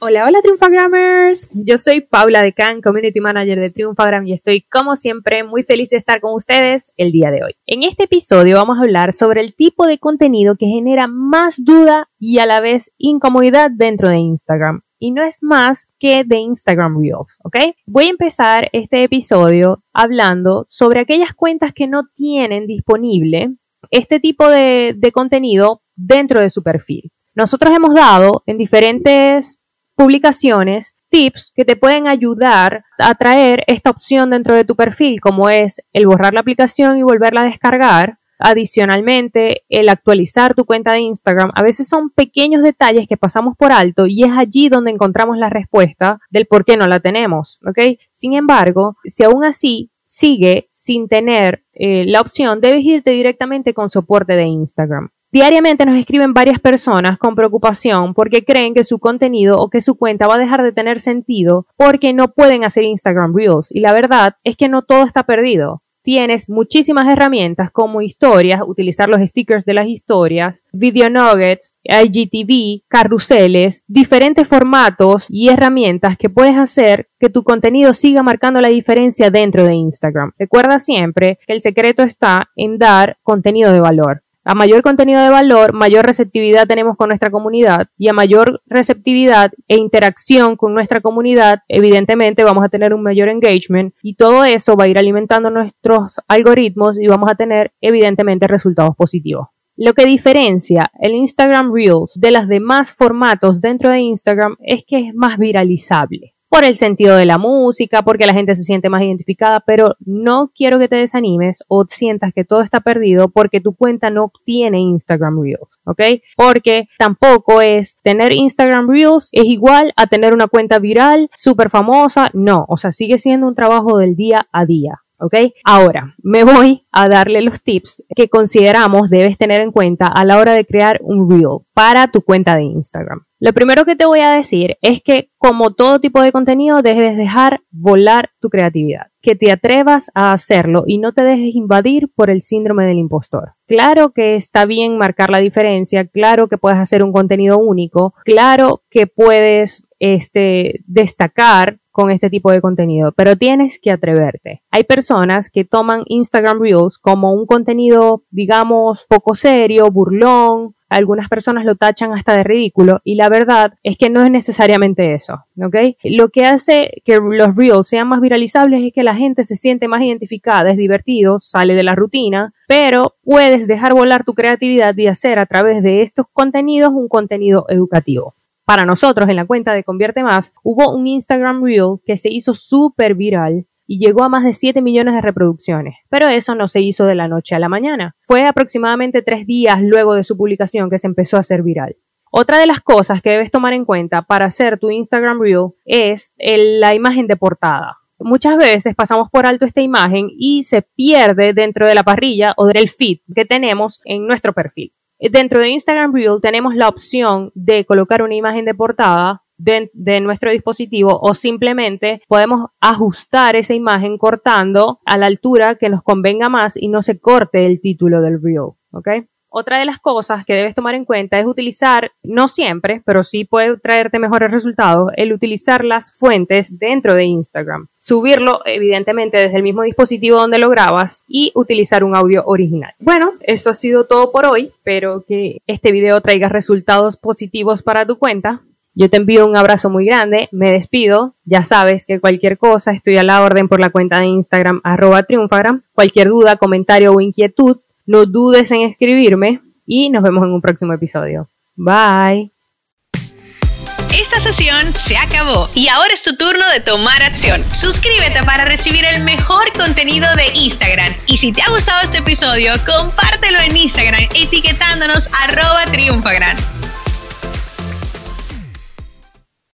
Hola, hola Triunfagrammers. Yo soy Paula de Can, Community Manager de Triunfagram y estoy como siempre muy feliz de estar con ustedes el día de hoy. En este episodio vamos a hablar sobre el tipo de contenido que genera más duda y a la vez incomodidad dentro de Instagram. Y no es más que de Instagram Reels, ¿ok? Voy a empezar este episodio hablando sobre aquellas cuentas que no tienen disponible este tipo de contenido dentro de su perfil. Nosotros hemos dado en diferentes publicaciones, tips que te pueden ayudar a traer esta opción dentro de tu perfil, como es el borrar la aplicación y volverla a descargar. Adicionalmente, el actualizar tu cuenta de Instagram. A veces son pequeños detalles que pasamos por alto y es allí donde encontramos la respuesta del por qué no la tenemos. ¿ok? Sin embargo, si aún así sigue sin tener eh, la opción, debes irte directamente con soporte de Instagram. Diariamente nos escriben varias personas con preocupación porque creen que su contenido o que su cuenta va a dejar de tener sentido porque no pueden hacer Instagram Reels. Y la verdad es que no todo está perdido. Tienes muchísimas herramientas como historias, utilizar los stickers de las historias, video nuggets, IGTV, carruseles, diferentes formatos y herramientas que puedes hacer que tu contenido siga marcando la diferencia dentro de Instagram. Recuerda siempre que el secreto está en dar contenido de valor. A mayor contenido de valor, mayor receptividad tenemos con nuestra comunidad y a mayor receptividad e interacción con nuestra comunidad, evidentemente vamos a tener un mayor engagement y todo eso va a ir alimentando nuestros algoritmos y vamos a tener evidentemente resultados positivos. Lo que diferencia el Instagram Reels de los demás formatos dentro de Instagram es que es más viralizable por el sentido de la música, porque la gente se siente más identificada, pero no quiero que te desanimes o sientas que todo está perdido porque tu cuenta no tiene Instagram Reels, ¿ok? Porque tampoco es tener Instagram Reels es igual a tener una cuenta viral, súper famosa, no, o sea, sigue siendo un trabajo del día a día. ¿Ok? Ahora, me voy a darle los tips que consideramos debes tener en cuenta a la hora de crear un reel para tu cuenta de Instagram. Lo primero que te voy a decir es que como todo tipo de contenido debes dejar volar tu creatividad, que te atrevas a hacerlo y no te dejes invadir por el síndrome del impostor. Claro que está bien marcar la diferencia, claro que puedes hacer un contenido único, claro que puedes este, destacar con este tipo de contenido, pero tienes que atreverte. Hay personas que toman Instagram Reels como un contenido, digamos, poco serio, burlón, algunas personas lo tachan hasta de ridículo y la verdad es que no es necesariamente eso, ¿ok? Lo que hace que los reels sean más viralizables es que la gente se siente más identificada, es divertido, sale de la rutina, pero puedes dejar volar tu creatividad y hacer a través de estos contenidos un contenido educativo para nosotros en la cuenta de Convierte Más, hubo un Instagram Reel que se hizo súper viral y llegó a más de 7 millones de reproducciones. Pero eso no se hizo de la noche a la mañana. Fue aproximadamente tres días luego de su publicación que se empezó a hacer viral. Otra de las cosas que debes tomar en cuenta para hacer tu Instagram Reel es la imagen de portada. Muchas veces pasamos por alto esta imagen y se pierde dentro de la parrilla o del feed que tenemos en nuestro perfil. Dentro de Instagram Reel tenemos la opción de colocar una imagen de portada de, nuestro dispositivo o simplemente podemos ajustar esa imagen cortando a la altura que nos convenga más y no se corte el título del Reel. ¿ok? Otra de las cosas que debes tomar en cuenta es utilizar, no siempre, pero sí puede traerte mejores resultados, el utilizar las fuentes dentro de Instagram. Subirlo, evidentemente, desde el mismo dispositivo donde lo grabas y utilizar un audio original. Bueno, eso ha sido todo por hoy. Espero que este video traiga resultados positivos para tu cuenta. Yo te envío un abrazo muy grande, me despido, ya sabes que cualquier cosa estoy a la orden por la cuenta de Instagram arroba triunfagram, cualquier duda, comentario o inquietud no dudes en escribirme y nos vemos en un próximo episodio. Bye. Esta sesión se acabó y ahora es tu turno de tomar acción. Suscríbete para recibir el mejor contenido de Instagram. Y si te ha gustado este episodio, compártelo en Instagram etiquetándonos arroba triunfagran.